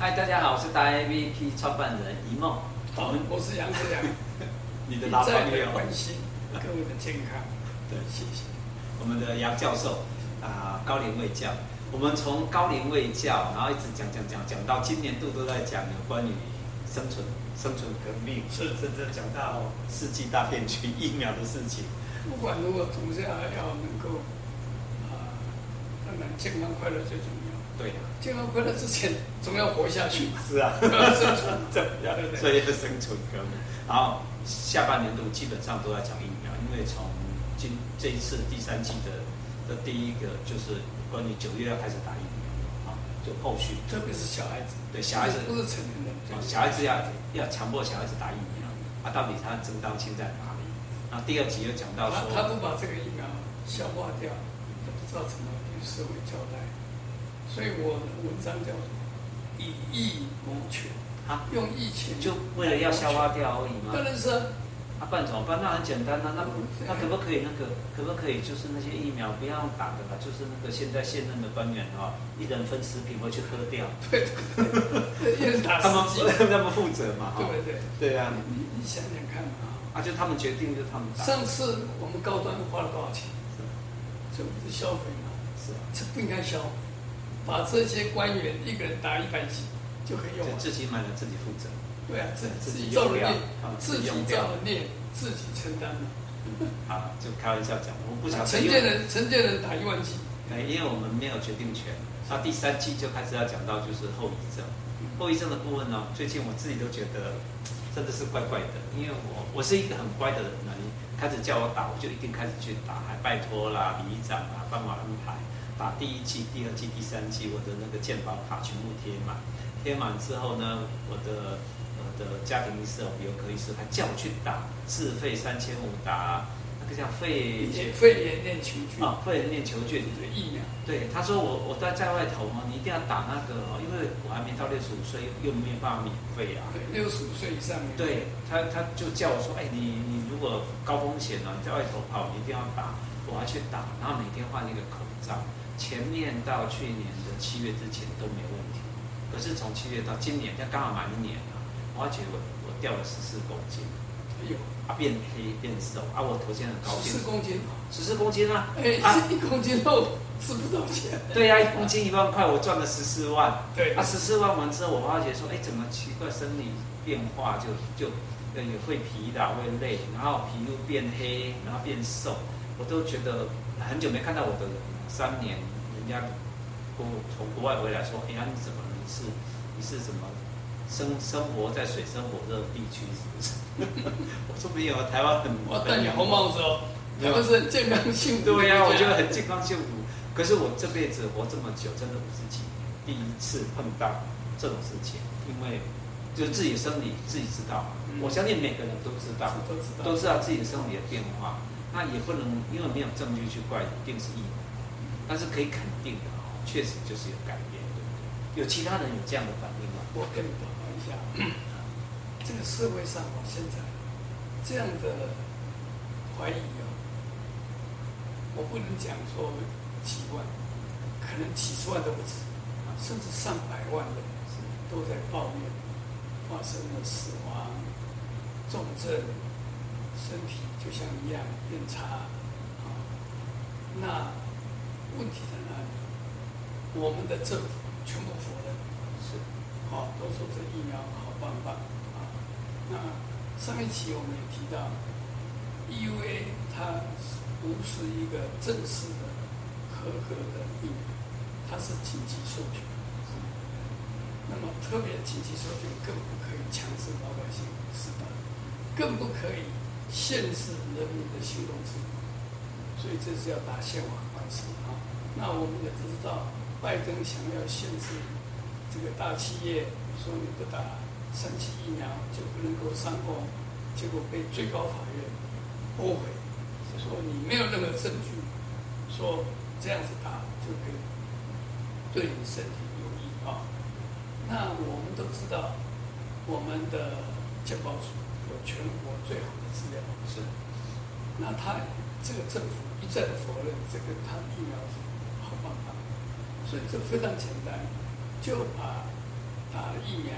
嗨，大家好，我是大 A V P 创办人一梦。好，我是杨志良。你的老朋友。关心各位的健康。对，谢谢。我们的杨教授啊，高龄卫教。我们从高龄卫教，然后一直讲讲讲讲到今年度都在讲有关于生存、生存革命，甚至讲到世纪大变局疫苗的事情。不管如何，总是要要能够啊，让人健康快乐最重要。对，健康快乐之前总要活下去。是啊，要生存，这样对不对？所以要生存革命。然后下半年度基本上都在讲疫苗，因为从今这一次第三季的的第一个就是关于九月要开始打疫苗啊，就后续，特别是小孩子，对小孩子不是成年人，小孩子要要强迫小孩子打疫苗啊，到底他的正当性在哪里？然后第二集又讲到说，他不把这个疫苗消化掉，他不知道怎么与社会交代。所以我的文章叫做“以疫谋权”，啊，用疫情就为了要消化掉而已吗？当然是啊，啊，不然怎么办？那很简单啊，那那可不可以那个可不可以就是那些疫苗不要打的了？就是那个现在现任的官员啊，一人分十瓶回去喝掉。对 对对，一人打他们，他们负责嘛？对对对啊，你你想想看啊，啊，就他们决定，就他们打。上次我们高端花了多少钱？这不是消费吗？是啊，这不应该消。把这些官员一个人打一百剂就可以用，自己买了自己负责。对啊，自自己造的孽，自己造的孽，自己承担嘛。好，就开玩笑讲，我不想。承建人，承建人打一万剂。哎，因为我们没有决定权。那第三季就开始要讲到就是后遗症，后遗症的部分呢，最近我自己都觉得真的是怪怪的，因为我我是一个很乖的人呢，你开始叫我打，我就一定开始去打，还拜托啦，里长啊，帮我安排。把第一季、第二季、第三季我的那个健保卡全部贴满，贴满之后呢，我的我的家庭医师、我儿科医师还叫我去打，自费三千五打那个叫肺肺炎链球菌啊，肺炎链球菌的疫苗。对，他说我我在在外头嘛，你一定要打那个哦，因为我还没到六十五岁，又没有办法免费啊。对，六十五岁以上。对他，他就叫我说，哎，你你如果高风险呢，你在外头跑，你一定要打，我要去打，然后每天换一个口罩。前面到去年的七月之前都没问题，可是从七月到今年，刚好满一年了，我发觉我我掉了十四公斤，哎呦，啊变黑变瘦。啊，我头先很高兴，十四公斤，十四公斤啊，哎，啊、一公斤肉吃不到钱，对呀、啊，一公斤一万块，我赚了十四万，对，啊十四万完之后，我发觉说，哎，怎么奇怪，生理变化就就也会疲劳会累，然后皮肤变黑，然后变瘦，我都觉得很久没看到我的。三年，人家国从国外回来说：“哎呀，你怎么？你是你是怎么生生活在水深火热地区？是不是？” 我说：“没有啊，台湾很……我戴你红帽子哦，台湾是很健康幸福。对呀、啊，我觉得很健康幸福。可是我这辈子活这么久，真的五十几年，第一次碰到这种事情，因为就是自己的生理自己知道。嗯、我相信每个人都知道，都知道，都知道自己的生理的变化。那也不能因为没有证据去怪，一定是意外。”但是可以肯定的，确实就是有改变，对不对？有其他人有这样的反应吗？我跟你报告一下，这个社会上现在这样的怀疑哦，我不能讲说几万，可能几十万都不止，甚至上百万的人都在抱怨发生了死亡、重症，身体就像一样变差啊，那。问题在哪里？我们的政府全部否认，是，好、哦，都说这疫苗好棒棒啊。那上一期我们也提到，EUA 它不是一个正式的合格的疫苗，它是紧急授权。那么特别紧急授权更不可以强制老百姓施打，更不可以限制人民的行动自由。所以这是要打宪法官司啊。那我们也知道，拜登想要限制这个大企业，说你不打三期疫苗就不能够上工，结果被最高法院驳回，说你没有任何证据说这样子打就可以对你身体有益啊。那我们都知道，我们的健保署有全国最好的资料，是。那他这个政府一再的否认这个他的疫苗是好方法。所以这非常简单，就把打了疫苗，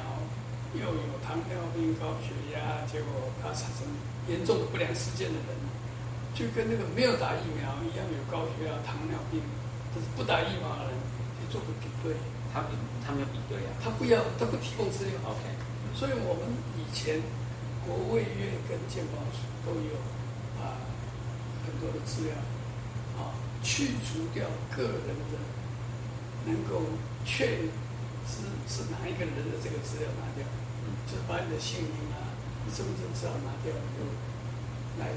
又有糖尿病、高血压，结果他产生严重的不良事件的人，就跟那个没有打疫苗一样，有高血压、糖尿病，但是不打疫苗的人，去做个比对。他比他没有比对啊？他不要，他不提供资料。OK。所以我们以前国卫院跟健保署都有啊很多的资料，啊去除掉个人的能够确知是哪一个人的这个资料拿掉，嗯，就是把你的姓名啊、身份证资料拿掉，就来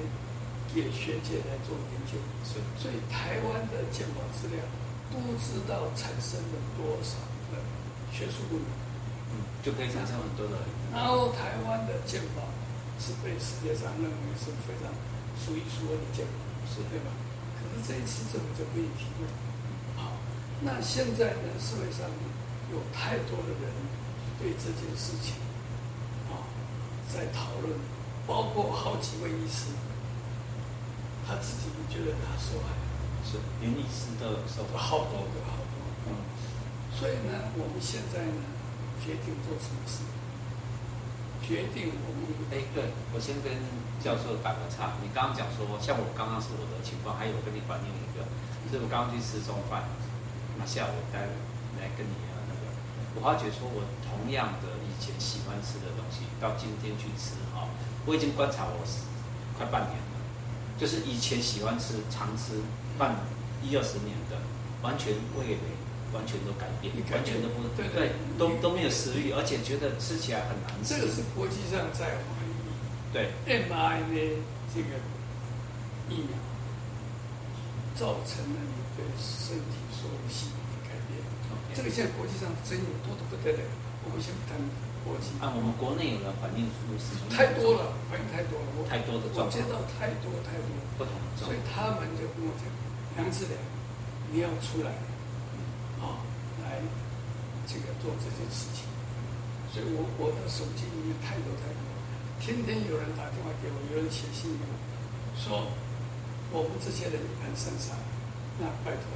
给学界来做研究。是，所以台湾的健保资料不知道产生了多少的学术论文。就可以产生很多的。然后台湾的健保是被世界上认为是非常数一数二的健保，是对吧？可是这一次政府就可以提供。好，那现在呢，社会上有太多的人对这件事情啊在讨论，包括好几位医师，他自己觉得他受害，是连医师都受害，好多个好多个。嗯，所以呢，我们现在呢。决定做什么事？决定我们哎，对，我先跟教授打个岔。你刚刚讲说，像我刚刚是我的情况，还有跟你反映一个，就是我刚刚去吃中饭，那下午带来跟你啊那个，我发觉说我同样的以前喜欢吃的东西，到今天去吃哈，我已经观察我快半年了，就是以前喜欢吃常吃半一二十年的，完全味蕾。完全都改变，完全都不对，对，对，都都没有食欲，而且觉得吃起来很难吃。这个是国际上在怀疑，对，M I A 这个疫苗造成了你对身体所有系统的改变。这个现在国际上争议多的不得了。我们先不谈国际。啊，我们国内有人反映出是太多了，反应太多了，太多的状况，我接到太多太多不同的状况，所以他们就跟我讲，杨志良，你要出来。啊，来这个做这件事情，所以我我的手机里面太多太多，天天有人打电话给我，有人写信给我，说我们这些人一盘散沙，那拜托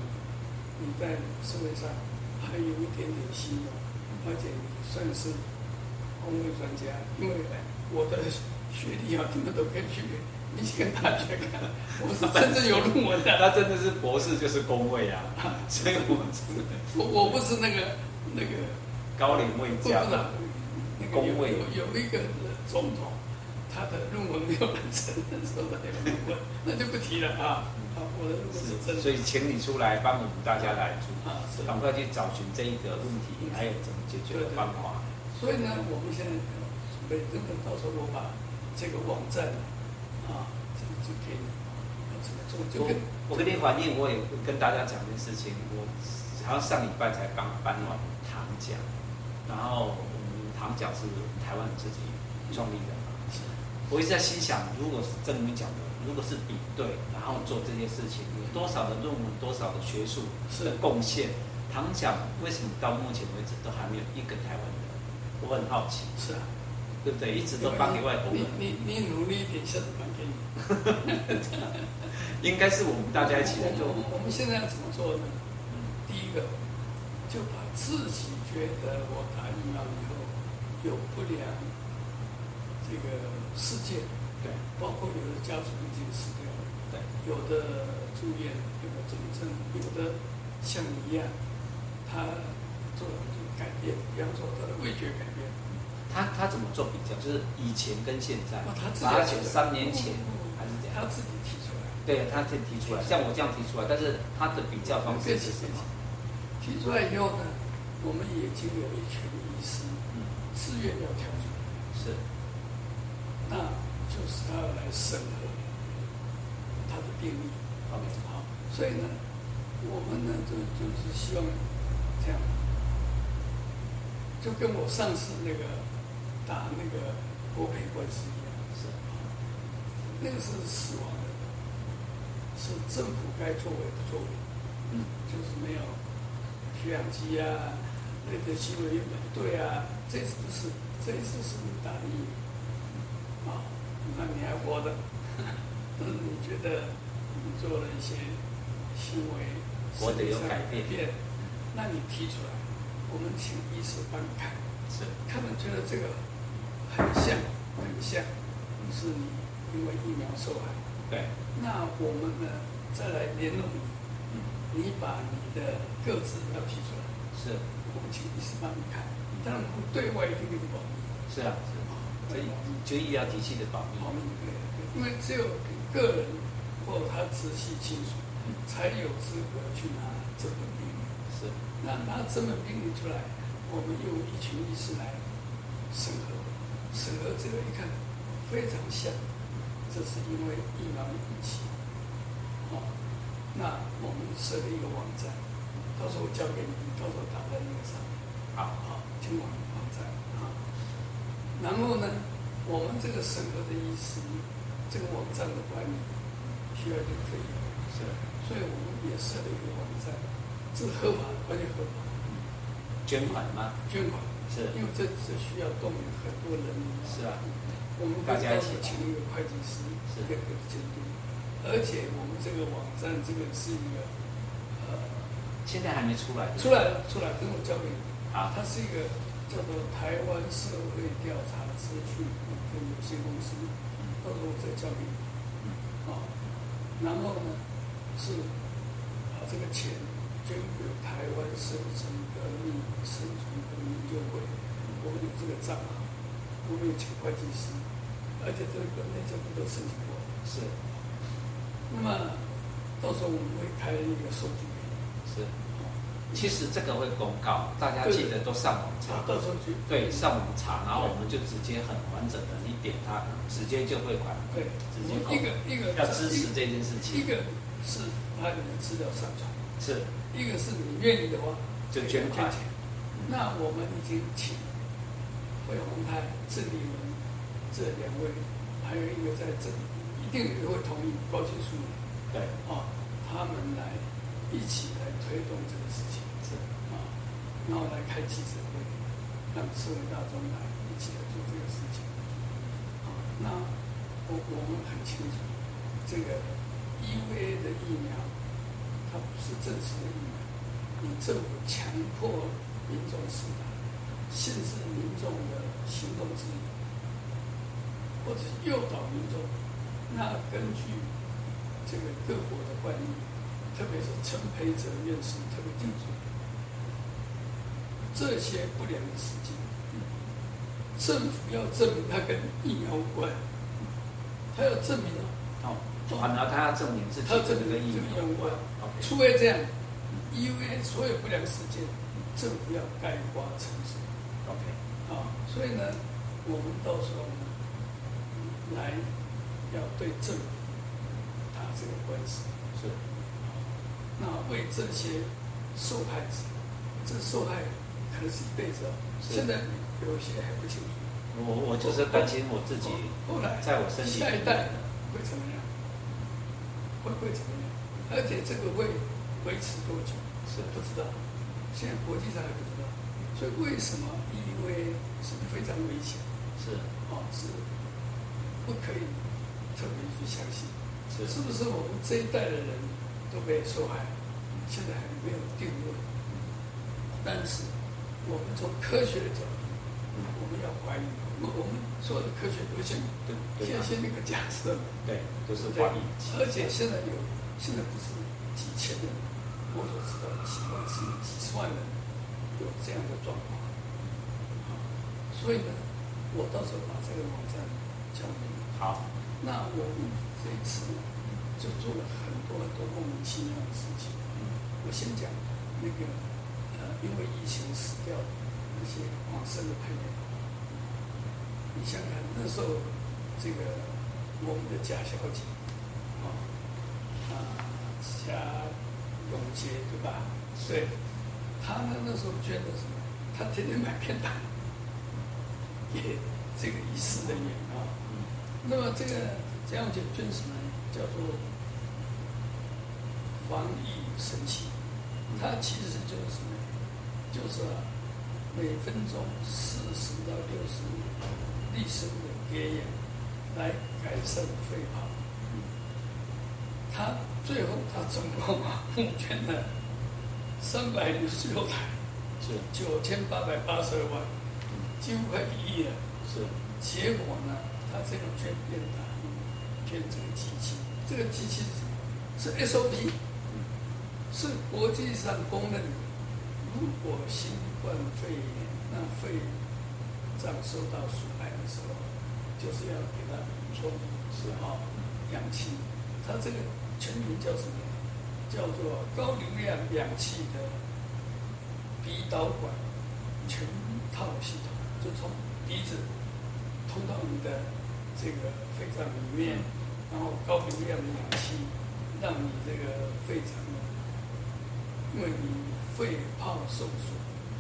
你，你在社会上还有一点点信用，而且你算是公卫专家，因为我的学历啊，你们都可以去。你去跟大学看，我是真正有论文的。他真的是博士，就是公位啊，所以我真的，我我不是那个那个高龄卫将，那个公位有有一个总统，他的论文没有完成，说的那个论文，那就不提了啊。好，我的论文是真的。所以请你出来帮我们大家来做，赶快去找寻这一个问题，还有怎么解决的方法。所以呢，我们现在准备等等，到时候我把这个网站。啊，这个就给你，怎么做？就跟我，我跟你反映，我也跟大家讲一件事情。我好像上礼拜才刚颁完糖奖，然后嗯，糖奖是台湾自己创立的。是。我一直在心想，如果是正面讲的，如果是比对，然后做这些事情，有多少的论文，多少的学术的贡献？糖奖为什么到目前为止都还没有一个台湾的？我很好奇。是啊。对不对？一直都帮你外国人。你你你努力一点，下次还给你。应该是我们大家一起来做。我们现在要怎么做呢？第一个，就把自己觉得我打疫苗以后有不良这个事件，对，包括有的家属已经死掉了，对，有的住院，有的重症，有的像你一样，他做了改变，比方说他的味觉改变。他他怎么做比较？就是以前跟现在，他自己三年前还是怎样？他自己提出来。对，他自己提出来，像我这样提出来，但是他的比较方式是什么？提出来以后呢，我们已经有一群医师，嗯，自愿要跳出来。是。那就是他要来审核他的病例。好，好。所以呢，我们呢就就是希望这样，就跟我上次那个。打那个国赔官司一样，是那个是死亡的，是政府该作为不作为，嗯，就是没有血氧机啊，那个行为原本不对啊，这次不是，这一次是你打的疫苗，啊，那你还活着，但是你觉得你做了一些行为，我得有改变，那你提出来，我们请医师帮你看。是，他们觉得这个很像，很像，是你因为疫苗受害。对。那我们呢，再来联络你，你把你的个子要提出来。是。我们请医师帮你看，当然对外一定给你保密。是啊，是。所以就医疗体系的保密。保密，对，因为只有个人或他直系亲属，才有资格去拿这本病历。是。那拿这本病历出来，我们用一群医师来审核，审核这个一看非常像，这是因为疫苗引起。哦，那我们设了一个网站，到时候我交给你，到时候打在那个上面。好好，听网网站啊。然后呢，我们这个审核的意思，这个网站的管理需要一个费用，是，所以我们也设了一个网站。是合法，完全合法。捐款吗？捐款是，因为这这需要动员很多人。是啊，我们大家一起请一个会计师，是一个监督。而且我们这个网站，这个是一个呃，现在还没出来。出来了，出来，等我交给你。啊，它是一个叫做台湾社会调查资讯股份有限公司，到时候我再交给你。啊，然后呢，是把这个钱。捐给台湾生存革命生存革命研究会，我们有这个账号，我们有请会计师，而且这个内政部都申请过。是。那么到时候我们会开一个数据。是。其实这个会公告，大家记得都上网查。到时候去。对，上网查，然后我们就直接很完整的，你点它，直接就会款。对。直接。一个一个要支持这件事情。一个是把你的资料上传。是。一个是你愿意的话，就捐款。那我们已经请惠宏泰、郑丽文这两位，还有一个在这里，一定也会同意高级数。对，啊，他们来一起来推动这个事情。是啊，然后来开记者会，让社会大众来一起来做这个事情。啊，那我我们很清楚，这个 EVA 的疫苗。它不是正式的疫苗，你政府强迫民众施打，限制民众的行动自由，或者是诱导民众，那根据这个各国的惯例，特别是陈培哲院士特别清楚，这些不良的事件，政府要证明它跟疫苗无关，他要证明哦，反而他要证明自己跟这个疫苗无关。除非这样，因为所有不良事件，政府要概括承受。OK，啊，所以呢，我们到时候呢，来要对政府打这个官司。是。那为这些受害者，这受害可能是一辈子哦。现在有些还不清楚。我我就是担心我自己。后来，在我身体下一代会怎么样？会会怎么样？而且这个会维持多久？是不知道，现在国际上也不知道。所以为什么因为是非常危险？是哦，是不可以特别去相信。是是不是我们这一代的人都被受害？现在还没有定论。但是我们从科学的角度，我们要怀疑。我们所有的科学都先对，先先那个假设，对，都是怀疑。而且现在有。现在不是几千人，我所知道的情况是几十万人有这样的状况，所以呢，我到时候把这个网站交给你。好，那我们这一次呢，就做了很多很多莫名其妙的事情。我先讲那个呃，因为疫情死掉那些往生的朋友，你想想那时候这个我们的贾小姐。啊啊贾永婕对吧？对，他呢那时候捐的什么？他天天买便当 给这个仪式人员啊。那么这个贾永婕捐什么呢？叫做防疫神器。它其实就是什么？就是每分钟四十到六十粒声的给氧，来改善肺泡。他最后他总共啊募捐了三百六十六台，是九千八百八十二万，几乎快一亿了。是。结果呢，他这个捐变大，捐这个机器，这个机器是 SOP，是国际上公认的。如果新冠肺炎那肺脏受到损害的时候，就是要给他补充十号氧气。它这个全名叫什么？叫做高流量氧气的鼻导管全套系统，就从鼻子通到你的这个肺脏里面，然后高流量氧气。让你这个肺脏，因为你肺泡受损，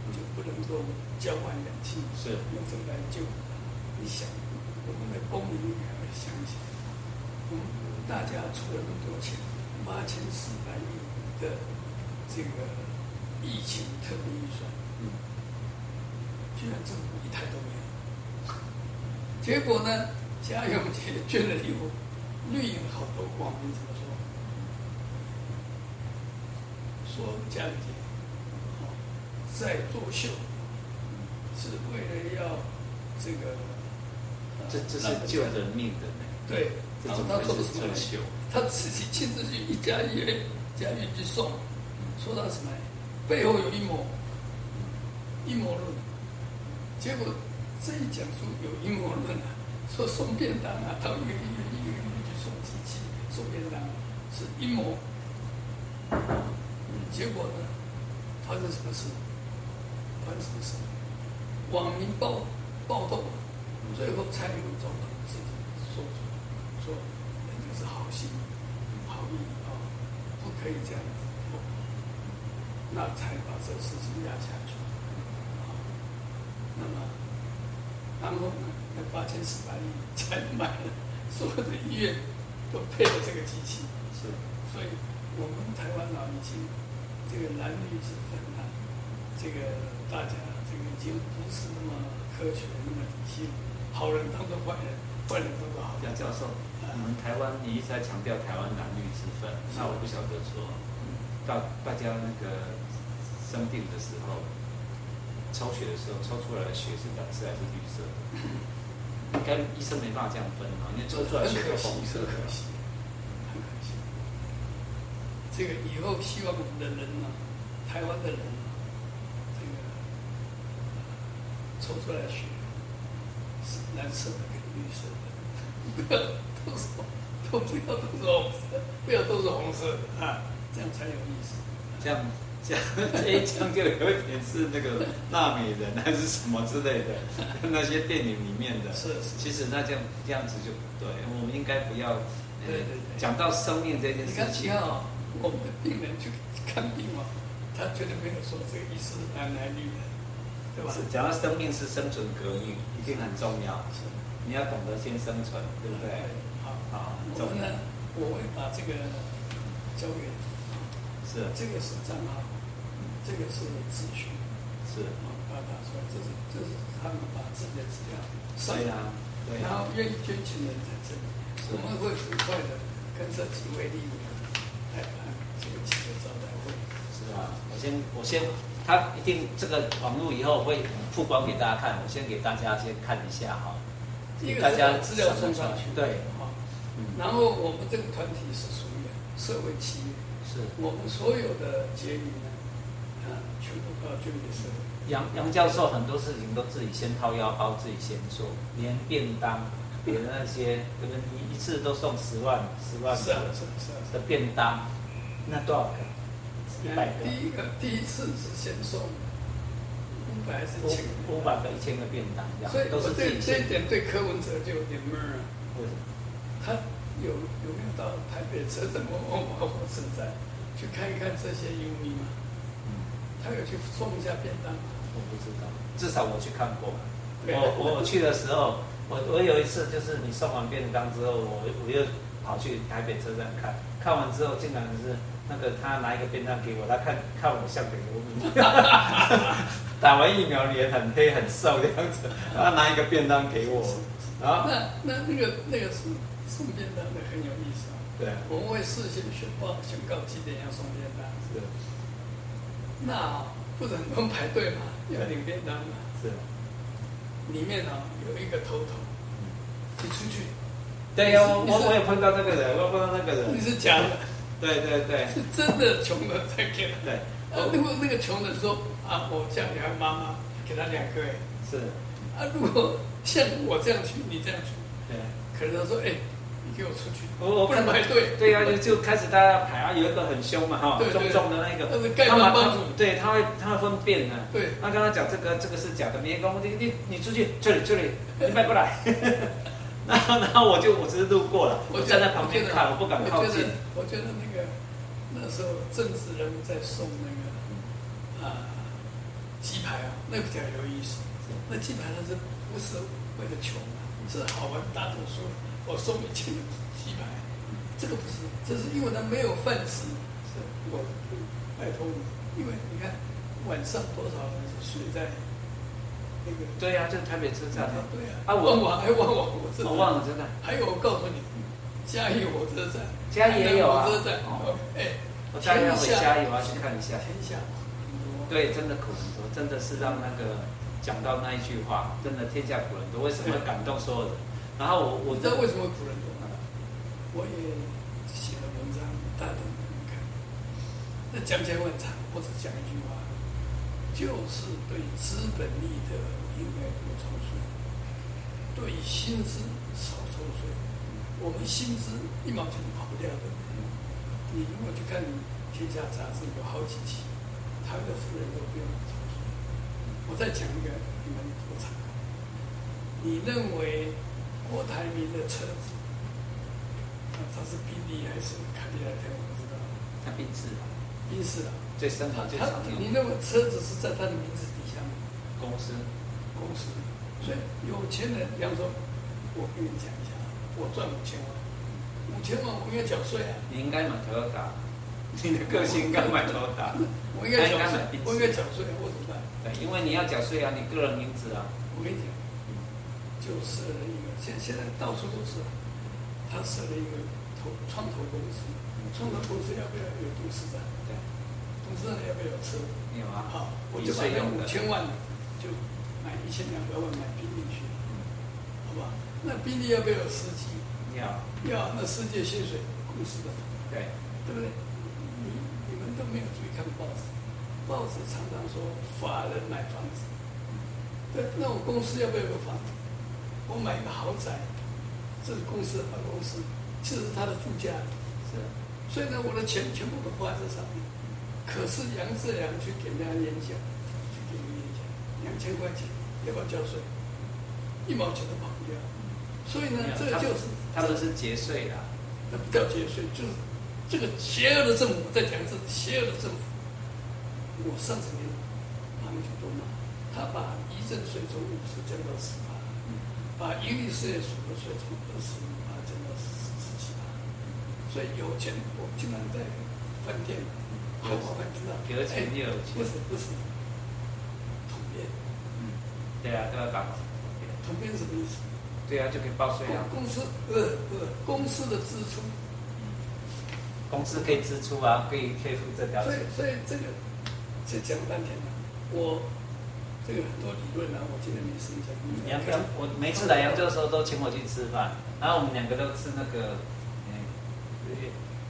就不能够交换氧气，是用这个来救。你想，我们的公民应该会想一想，嗯，大家出了那么多钱，八千四百亿的这个疫情特别预算，嗯，居然政府一台都没有。结果呢，贾永婕捐了以后，绿营好多网民怎么说？说贾永婕在作秀，是为了要这个，这这是救人命的呢。对，然后他做的什么秀？他自己亲自去一家医院，家医院去送，说他什么？背后有阴谋，阴谋论。结果这一讲出有阴谋论啊，说送便当啊，到一个医院一个医院去送机器送便当，是阴谋。结果呢？发生什么事？发生什么事？网民暴暴动，最后蔡英文总统自己说出来，说人家是好心、好意啊，不可以这样子做，那才把这个事情压下去。那么，然后呢？那八千四百亿才买了，所有的医院都配了这个机器。是，所以我们台湾啊，已经。这个蓝绿之分啊，这个大家这个已经不是那么科学，那么理性。好人当做坏人，坏人当做好人。杨教授，我们台湾你一直在强调台湾蓝绿之分，那我不晓得说，到大家那个生病的时候，抽血的时候抽出来的血是蓝色还是绿色的？应该医生没办法这样分啊，因为抽出来的血是红色的。这个以后希望我们的人呢，台湾的人呢，这个抽出来的血是蓝色的跟绿色的，不要都是都不要都是红色，不要都是红色的啊，这样才有意思。这样这样这一讲就有一点是那个纳美人还是什么之类的，那些电影里面的。是是。其实那这样这样子就不对，我们应该不要。对对对。讲到生命这件事情。我们的病人去看病嘛，他绝对没有说这个医师是男男女的，对吧？讲到生命是生存革命，一定很重要。是，你要懂得先生存，对不对？好，好。我们呢，我会把这个交给。是。这个是账号，这个是资讯。是。把它打出来，这是这是他们把自己的资料。对啊。对。然后愿意捐钱的人在这里，我们会很快的跟这几位立委。我先，我先，他一定这个网络以后会曝光给大家看。我先给大家先看一下哈，给大家资料送上去。对，好。然后我们这个团体是属于社会企业，是我们所有的结余呢，啊，全部都要捐给社会。杨杨教授很多事情都自己先掏腰包，自己先做，连便当，别的那些，可能一一次都送十万、十万个的便当，那多少个？一百个。第一个第一次是先送五百还是千？五百个一千个便当，所以都是这这一点对柯文哲就有点闷啊。为什么？他有有没有到台北车站某某某火车站去看一看这些游民吗？嗯，他有去送一下便当吗？我不知道，至少我去看过。我我去的时候，我我有一次就是你送完便当之后，我我又跑去台北车站看，看完之后竟然是。那个他拿一个便当给我，他看看我像北欧民，打完疫苗脸很黑很瘦的样子，他拿一个便当给我，啊，那那那个那个送送便当的很有意思啊。对，我们会事先宣报宣告几点要送便当。是。那不是很多人排队嘛，要领便当嘛。是。里面啊有一个头头，你出去。对呀，我我也碰到那个人，我碰到那个人。你是假的。对对对。是真的穷的才给他。对。啊，如果那个穷的说啊，我家里还妈妈给他两个哎。是。啊，如果像我这样去，你这样去，对，可能他说哎。给我出去！我我不能排队。对呀，就就开始大家排啊，有一个很凶嘛哈，重重的那个，他马上对他会他会分辨的。对，他跟他讲这个这个是假的，别跟我你你你出去这里这里，你迈过来。然后然后我就我只是路过了，我站在旁边看，我不敢靠近。我觉得那个那时候政治人物在送那个啊鸡排啊，那个比较有意思。那鸡排它是不是为了穷啊？是好玩大多数。我送你钱鸡排，这个不是，这是因为他没有饭吃。是，我拜托你，因为你看晚上多少人是睡在那个？对呀，就是台北车站。对呀。啊，我我还万华火车站。我忘了，真的。还有，我告诉你，嘉义火车站。嘉义也有啊。火车站。哦。哎，我嘉义要回嘉义，我要去看一下。天下。对，真的苦很多，真的是让那个讲到那一句话，真的天下苦人多，为什么会感动所有人？然后我我知道为什么古人多，我也写了文章，大家都看。那讲起来很长，我只讲一句话，就是对资本利得应该多抽税，对薪资少抽税。我们薪资一毛钱都跑不掉的。你如果去看《天下》杂志，有好几期，他的富人都不用抽税。我再讲一个，你们多长？你认为？郭台铭的车子，啊，他是宾利还是凯迪拉克？我不知道。他宾士啊。宾士啊。最深的最长的。你认为车子是在他的名字底下吗？公司。公司。所以有钱人，比方说，我跟你讲一下，我赚五千万，五千万我应该缴税啊。你应该买 Toyota，你的个性应该买 Toyota。我应该缴税，我应该缴税，我怎么办？对，因为你要缴税啊，你个人名字啊。我跟你讲，就是。现现在到处都是，他设了一个投创投公司，创投公司要不要有董事长？对，董事长要不要有车？有啊。好，我就把那五千万就买一千两百万买宾利去，好吧？那宾利要不要有司机？要。要，那司机薪水公司的。对。对不对？你你们都没有注意看报纸，报纸常常说法人买房子，对，那我公司要不要有个房子？我买一个豪宅，这是公司的办公室，这是他的住家，是。所以呢，我的钱全部都花在这上面。可是杨志良去给人家演讲，去给人家演讲，两千块钱要不要交税？一毛钱都跑不掉。所以呢，这个就是他们是节税的，那不叫节税，就是这个邪恶的政府在讲这邪恶的政府。我上次年他们就都骂，他把遗赠税从五十降到十八。把营利事业所得税从二十五趴降到十十七趴，所以有钱我经常在饭店，好好知道，有钱就有钱，不是不是，统编，嗯，对啊，都要打统编什么意思？对啊，就可以报税啊。公司呃呃，公司的支出，公司可以支出啊，可以可以付这条。所以所以这个，这讲半天了，我。这个很多理论啊，我今天没时间讲。杨哥，我每次来扬州的时候都请我去吃饭，然后我们两个都吃那个，嗯，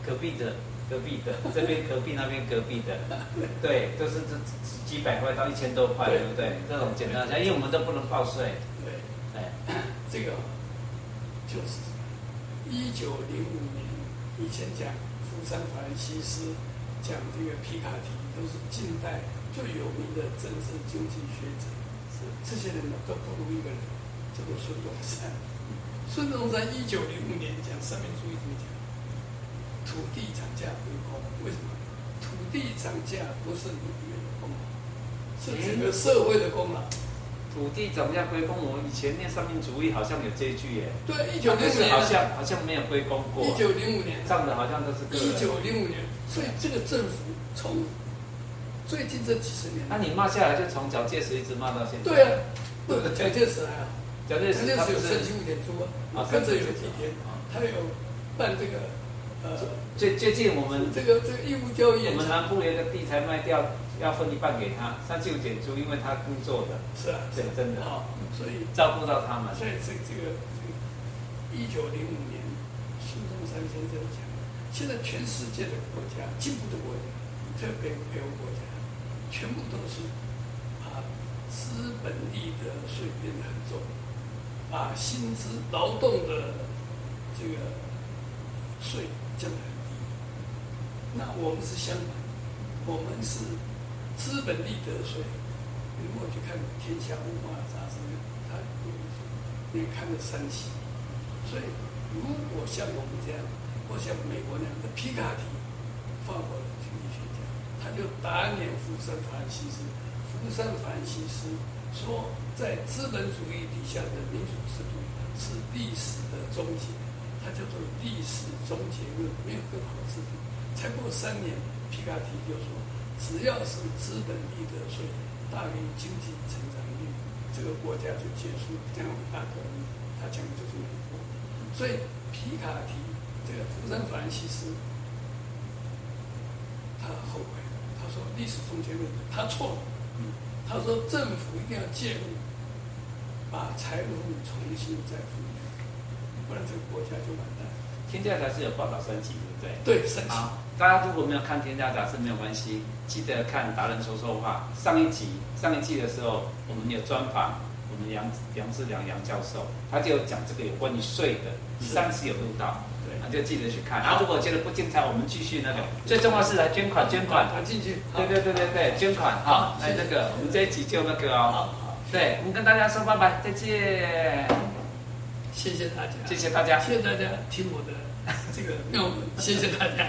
隔壁的，隔壁的，这边隔壁那边隔壁的，对，都是这几百块到一千多块，对不对？这种简单讲，因为我们都不能报税。对，哎，这个就是一九零五年以前讲福山法兰西斯，讲这个皮卡迪，都是近代。最有名的政治经济学者，是这些人呢，都不如一个人，叫做孙中山。孙中山一九零五年讲三民主义怎么讲？土地涨价归公，为什么？土地涨价不是农业的功劳，是整个社会的功劳。土地涨价归公，我以前念三民主义好像有这一句耶。对，一九零五年好像好像没有归公过。一九零五年涨的好像都是。一九零五年，所以这个政府从。最近这几十年，那你骂下来就从蒋介石一直骂到现在。对啊，不，蒋介石还好，蒋介石有升级五点猪啊，跟着有几天，他有办这个，呃，最最近我们这个这个义务教育，我们南部连的地才卖掉，要分一半给他，三七五减租，因为他工作的，是啊，对，真的，好，所以照顾到他们。所以这这个这个一九零五年，孙中山先生讲，现在全世界的国家，进步的国家，特别北欧国家，全部都是啊资本利得税变得很重，把薪资劳动的这个税降得很低。那我们是相反，我们是资本利得税。如果去看《天下文化》杂志，他你看了三期。所以，如果像我们这样，或像美国那样的皮卡迪，法国的，就打脸福山法西斯。福山法西斯说，在资本主义底下的民主制度是历史的终结，他叫做历史终结论，没有更好的制度。才过三年，皮卡提就说，只要是资本利得税大于经济成长率，这个国家就结束这样的大革命。他讲的就是美国。所以皮卡提这个福山法西斯，他后悔，他说历史终结论他错了。他说政府一定要介入，把财富重新再分配，不然这个国家就完蛋。天下杂志有报道三级，对不对？对，三级。大家如果没有看《天下杂志》，没有关系，记得看达人说说话。上一集、上一季的时候，我们有专访我们杨杨志良杨教授，他就讲这个有关于税的，上次有录到，就记得去看。然后如果觉得不精彩，我们继续那个。最重要是来捐款，捐款，拿进去。对对对对对，捐款啊，来那个，我们这一集就那个哦。对，我们跟大家说拜拜，再见。谢谢大家，谢谢大家，谢谢大家听我的这个那我们，谢谢大家。